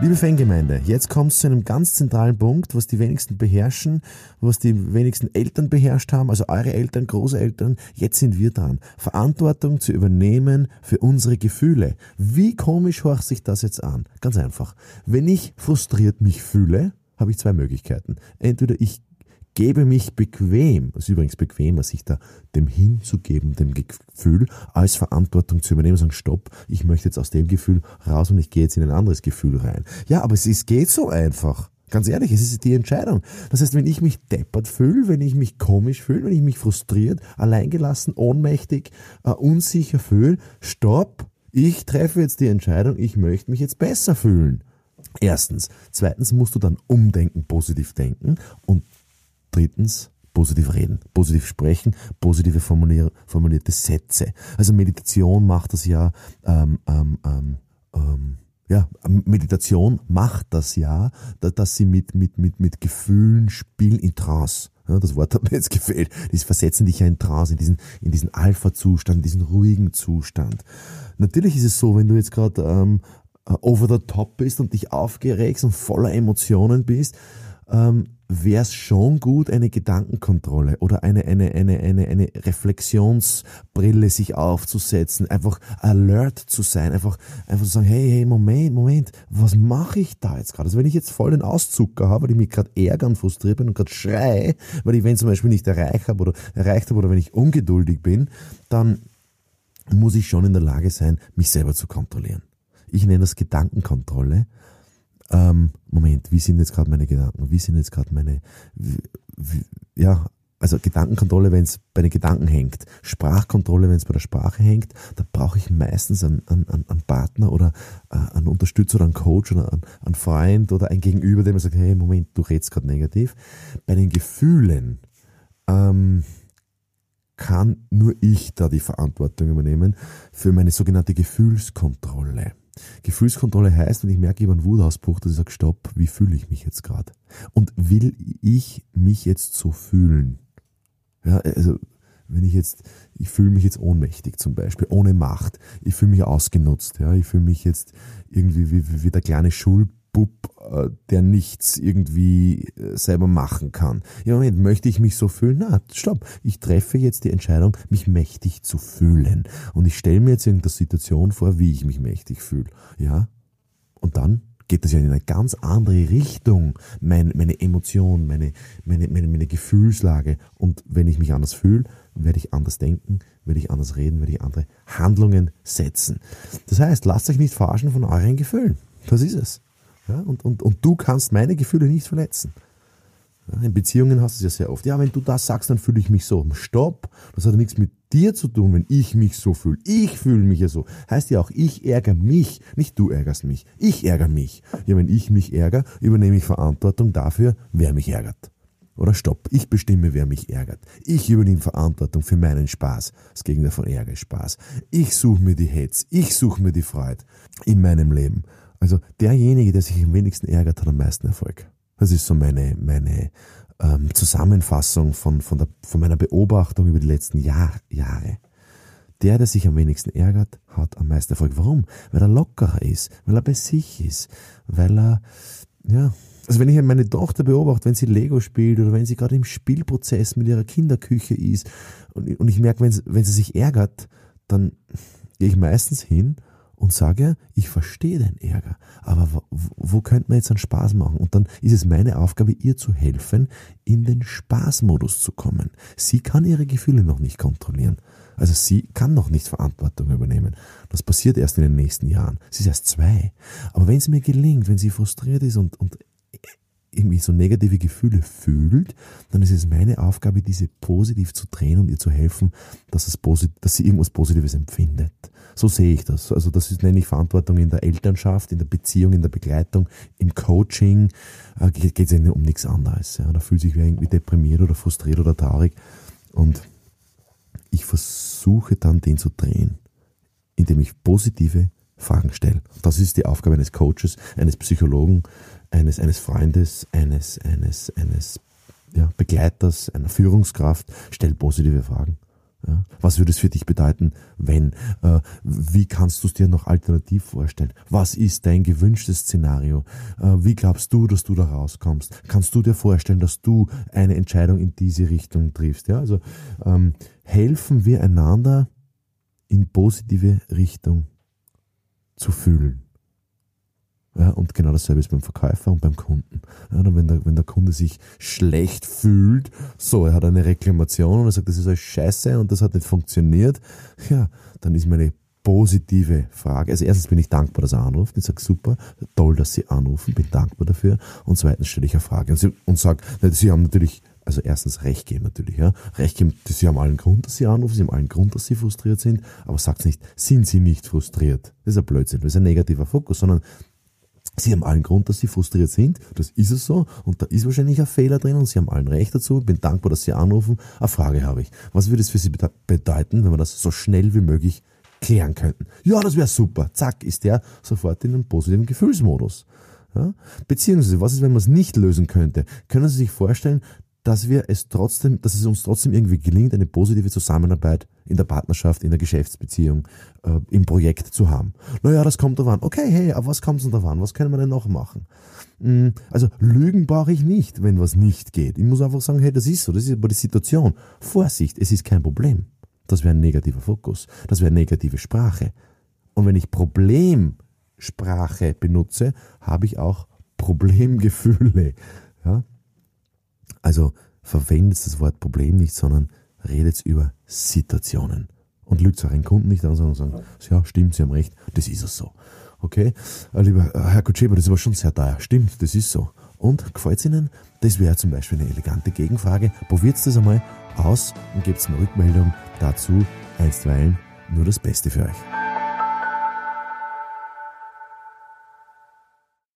Liebe Fangemeinde, jetzt kommt es zu einem ganz zentralen Punkt, was die wenigsten beherrschen, was die wenigsten Eltern beherrscht haben, also eure Eltern, Großeltern, jetzt sind wir dran. Verantwortung zu übernehmen für unsere Gefühle. Wie komisch horcht sich das jetzt an? Ganz einfach. Wenn ich frustriert mich fühle, habe ich zwei Möglichkeiten. Entweder ich gebe mich bequem, das ist übrigens bequemer, sich da dem hinzugeben, dem Gefühl, als Verantwortung zu übernehmen, sagen, stopp, ich möchte jetzt aus dem Gefühl raus und ich gehe jetzt in ein anderes Gefühl rein. Ja, aber es ist, geht so einfach. Ganz ehrlich, es ist die Entscheidung. Das heißt, wenn ich mich deppert fühle, wenn ich mich komisch fühle, wenn ich mich frustriert, alleingelassen, ohnmächtig, uh, unsicher fühle, stopp, ich treffe jetzt die Entscheidung, ich möchte mich jetzt besser fühlen. Erstens. Zweitens musst du dann umdenken, positiv denken und Drittens, positiv reden, positiv sprechen, positive formulierte Sätze. Also Meditation macht das ja, ähm, ähm, ähm, ähm, ja, Meditation macht das ja, dass sie mit, mit, mit, mit Gefühlen spielen in Trance. Ja, das Wort hat mir jetzt gefehlt. Die versetzen dich ja in Trance, in diesen, in diesen Alpha-Zustand, in diesen ruhigen Zustand. Natürlich ist es so, wenn du jetzt gerade ähm, over the top bist und dich aufgeregst und voller Emotionen bist, ähm, wäre es schon gut, eine Gedankenkontrolle oder eine, eine, eine, eine, eine Reflexionsbrille sich aufzusetzen, einfach alert zu sein, einfach, einfach zu sagen, hey, hey, Moment, Moment, was mache ich da jetzt gerade? Also wenn ich jetzt voll den Auszucker habe, weil ich mich gerade ärgern, frustriert bin und gerade schrei, weil ich wenn zum Beispiel nicht erreicht habe oder erreicht habe oder wenn ich ungeduldig bin, dann muss ich schon in der Lage sein, mich selber zu kontrollieren. Ich nenne das Gedankenkontrolle ähm, Moment, wie sind jetzt gerade meine Gedanken? Wie sind jetzt gerade meine, ja, also Gedankenkontrolle, wenn es bei den Gedanken hängt, Sprachkontrolle, wenn es bei der Sprache hängt, da brauche ich meistens einen, einen, einen Partner oder äh, einen Unterstützer oder einen Coach oder einen, einen Freund oder ein Gegenüber, der mir sagt, hey, Moment, du redest gerade negativ. Bei den Gefühlen ähm, kann nur ich da die Verantwortung übernehmen für meine sogenannte Gefühlskontrolle. Gefühlskontrolle heißt, wenn ich merke, ich habe einen Wutausbruch, dass ich sage, stopp, wie fühle ich mich jetzt gerade? Und will ich mich jetzt so fühlen? Ja, also, wenn ich jetzt, ich fühle mich jetzt ohnmächtig zum Beispiel, ohne Macht. Ich fühle mich ausgenutzt, ja. Ich fühle mich jetzt irgendwie wie, wie der kleine Schul Bub, äh, der nichts irgendwie äh, selber machen kann. Ja, Moment, möchte ich mich so fühlen? Na, stopp. Ich treffe jetzt die Entscheidung, mich mächtig zu fühlen. Und ich stelle mir jetzt irgendeine Situation vor, wie ich mich mächtig fühle. Ja? Und dann geht das ja in eine ganz andere Richtung. Mein, meine Emotion, meine, meine, meine, meine Gefühlslage. Und wenn ich mich anders fühle, werde ich anders denken, werde ich anders reden, werde ich andere Handlungen setzen. Das heißt, lasst euch nicht verarschen von euren Gefühlen. Das ist es. Ja, und, und, und du kannst meine Gefühle nicht verletzen. Ja, in Beziehungen hast du es ja sehr oft. Ja, wenn du das sagst, dann fühle ich mich so. Stopp. Das hat nichts mit dir zu tun, wenn ich mich so fühle. Ich fühle mich ja so. Heißt ja auch, ich ärgere mich. Nicht du ärgerst mich. Ich ärgere mich. Ja, wenn ich mich ärgere, übernehme ich Verantwortung dafür, wer mich ärgert. Oder stopp, ich bestimme, wer mich ärgert. Ich übernehme Verantwortung für meinen Spaß. Das Gegenteil von Ärger ist Spaß. Ich suche mir die Hetz. Ich suche mir die Freude in meinem Leben. Also derjenige, der sich am wenigsten ärgert, hat am meisten Erfolg. Das ist so meine, meine ähm, Zusammenfassung von, von, der, von meiner Beobachtung über die letzten Jahr, Jahre. Der, der sich am wenigsten ärgert, hat am meisten Erfolg. Warum? Weil er lockerer ist, weil er bei sich ist, weil er, ja, also wenn ich meine Tochter beobachte, wenn sie Lego spielt oder wenn sie gerade im Spielprozess mit ihrer Kinderküche ist und, und ich merke, wenn sie, wenn sie sich ärgert, dann gehe ich meistens hin und sage, ich verstehe den Ärger, aber wo, wo könnte man jetzt einen Spaß machen? Und dann ist es meine Aufgabe, ihr zu helfen, in den Spaßmodus zu kommen. Sie kann ihre Gefühle noch nicht kontrollieren. Also sie kann noch nicht Verantwortung übernehmen. Das passiert erst in den nächsten Jahren. Sie ist erst zwei. Aber wenn es mir gelingt, wenn sie frustriert ist und, und irgendwie so negative Gefühle fühlt, dann ist es meine Aufgabe, diese positiv zu drehen und ihr zu helfen, dass, es dass sie irgendwas Positives empfindet. So sehe ich das. Also das ist, nenne ich Verantwortung in der Elternschaft, in der Beziehung, in der Begleitung, im Coaching. Äh, geht es ja um nichts anderes. Ja. Da fühlt sich wer irgendwie deprimiert oder frustriert oder traurig. Und ich versuche dann den zu drehen, indem ich positive Fragen stelle. Das ist die Aufgabe eines Coaches, eines Psychologen, eines, eines Freundes, eines, eines, eines ja, Begleiters, einer Führungskraft. Stell positive Fragen. Ja, was würde es für dich bedeuten, wenn? Äh, wie kannst du es dir noch alternativ vorstellen? Was ist dein gewünschtes Szenario? Äh, wie glaubst du, dass du da rauskommst? Kannst du dir vorstellen, dass du eine Entscheidung in diese Richtung triffst? Ja, also ähm, helfen wir einander in positive Richtung zu fühlen. Ja, und genau dasselbe ist beim Verkäufer und beim Kunden. Ja, wenn, der, wenn der Kunde sich schlecht fühlt, so, er hat eine Reklamation und er sagt, das ist alles scheiße und das hat nicht funktioniert, ja, dann ist meine positive Frage. Also erstens bin ich dankbar, dass er anruft. Ich sage, super, toll, dass Sie anrufen, bin dankbar dafür. Und zweitens stelle ich eine Frage und, und sage, Sie haben natürlich also erstens Recht geben natürlich, ja. Recht geben, sie haben allen Grund, dass sie anrufen, sie haben allen Grund, dass sie frustriert sind, aber sagt nicht, sind sie nicht frustriert? Das ist ein Blödsinn, das ist ein negativer Fokus, sondern Sie haben allen Grund, dass Sie frustriert sind. Das ist es so. Und da ist wahrscheinlich ein Fehler drin und Sie haben allen Recht dazu. Bin dankbar, dass Sie anrufen. Eine Frage habe ich. Was würde es für Sie bedeuten, wenn wir das so schnell wie möglich klären könnten? Ja, das wäre super. Zack, ist der sofort in einem positiven Gefühlsmodus. Ja? Beziehungsweise, was ist, wenn man es nicht lösen könnte? Können Sie sich vorstellen, dass wir es trotzdem, dass es uns trotzdem irgendwie gelingt, eine positive Zusammenarbeit in der Partnerschaft, in der Geschäftsbeziehung, äh, im Projekt zu haben. Naja, das kommt davon. Okay, hey, aber was kommt denn davon? Was können wir denn noch machen? Mm, also Lügen brauche ich nicht, wenn was nicht geht. Ich muss einfach sagen, hey, das ist so, das ist aber die Situation. Vorsicht, es ist kein Problem. Das wäre ein negativer Fokus. Das wäre negative Sprache. Und wenn ich Problemsprache benutze, habe ich auch Problemgefühle. Ja? Also verwendet das Wort Problem nicht, sondern redet über Situationen. Und lügt einen Kunden nicht an, sondern sagen, ja, stimmt, Sie haben recht, das ist es so. Okay, äh, lieber Herr Kutscheber, das aber schon sehr teuer. Stimmt, das ist so. Und gefällt es Ihnen? Das wäre zum Beispiel eine elegante Gegenfrage. Probiert das einmal aus und gebt mir Rückmeldung dazu einstweilen nur das Beste für euch.